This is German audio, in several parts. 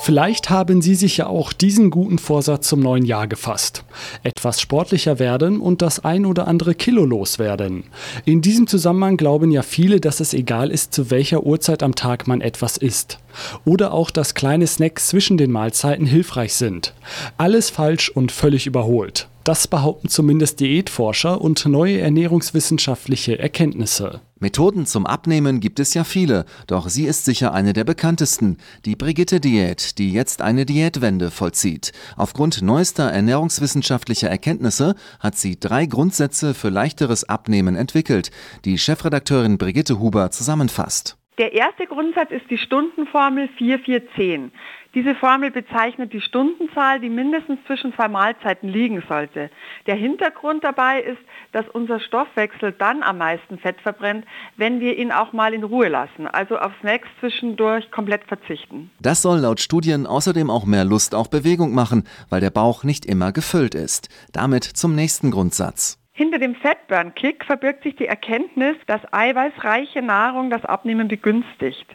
Vielleicht haben Sie sich ja auch diesen guten Vorsatz zum neuen Jahr gefasst. Etwas sportlicher werden und das ein oder andere Kilo loswerden. In diesem Zusammenhang glauben ja viele, dass es egal ist, zu welcher Uhrzeit am Tag man etwas isst. Oder auch, dass kleine Snacks zwischen den Mahlzeiten hilfreich sind. Alles falsch und völlig überholt. Das behaupten zumindest Diätforscher und neue ernährungswissenschaftliche Erkenntnisse. Methoden zum Abnehmen gibt es ja viele, doch sie ist sicher eine der bekanntesten, die Brigitte-Diät, die jetzt eine Diätwende vollzieht. Aufgrund neuester ernährungswissenschaftlicher Erkenntnisse hat sie drei Grundsätze für leichteres Abnehmen entwickelt, die Chefredakteurin Brigitte Huber zusammenfasst. Der erste Grundsatz ist die Stundenformel 4410. Diese Formel bezeichnet die Stundenzahl, die mindestens zwischen zwei Mahlzeiten liegen sollte. Der Hintergrund dabei ist, dass unser Stoffwechsel dann am meisten Fett verbrennt, wenn wir ihn auch mal in Ruhe lassen, also auf Snacks zwischendurch komplett verzichten. Das soll laut Studien außerdem auch mehr Lust auf Bewegung machen, weil der Bauch nicht immer gefüllt ist. Damit zum nächsten Grundsatz. Hinter dem Fatburn-Kick verbirgt sich die Erkenntnis, dass eiweißreiche Nahrung das Abnehmen begünstigt.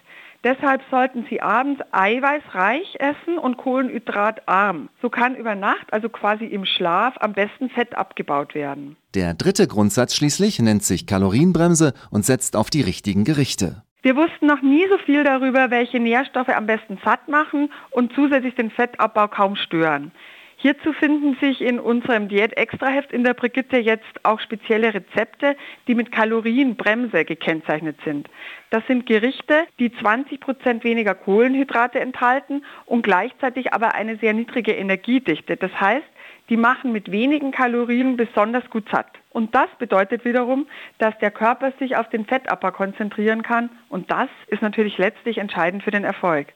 Deshalb sollten Sie abends eiweißreich essen und kohlenhydratarm. So kann über Nacht, also quasi im Schlaf, am besten Fett abgebaut werden. Der dritte Grundsatz schließlich nennt sich Kalorienbremse und setzt auf die richtigen Gerichte. Wir wussten noch nie so viel darüber, welche Nährstoffe am besten satt machen und zusätzlich den Fettabbau kaum stören. Hierzu finden sich in unserem Diät-Extraheft in der Brigitte jetzt auch spezielle Rezepte, die mit Kalorienbremse gekennzeichnet sind. Das sind Gerichte, die 20 Prozent weniger Kohlenhydrate enthalten und gleichzeitig aber eine sehr niedrige Energiedichte. Das heißt, die machen mit wenigen Kalorien besonders gut satt. Und das bedeutet wiederum, dass der Körper sich auf den Fettabbau konzentrieren kann und das ist natürlich letztlich entscheidend für den Erfolg.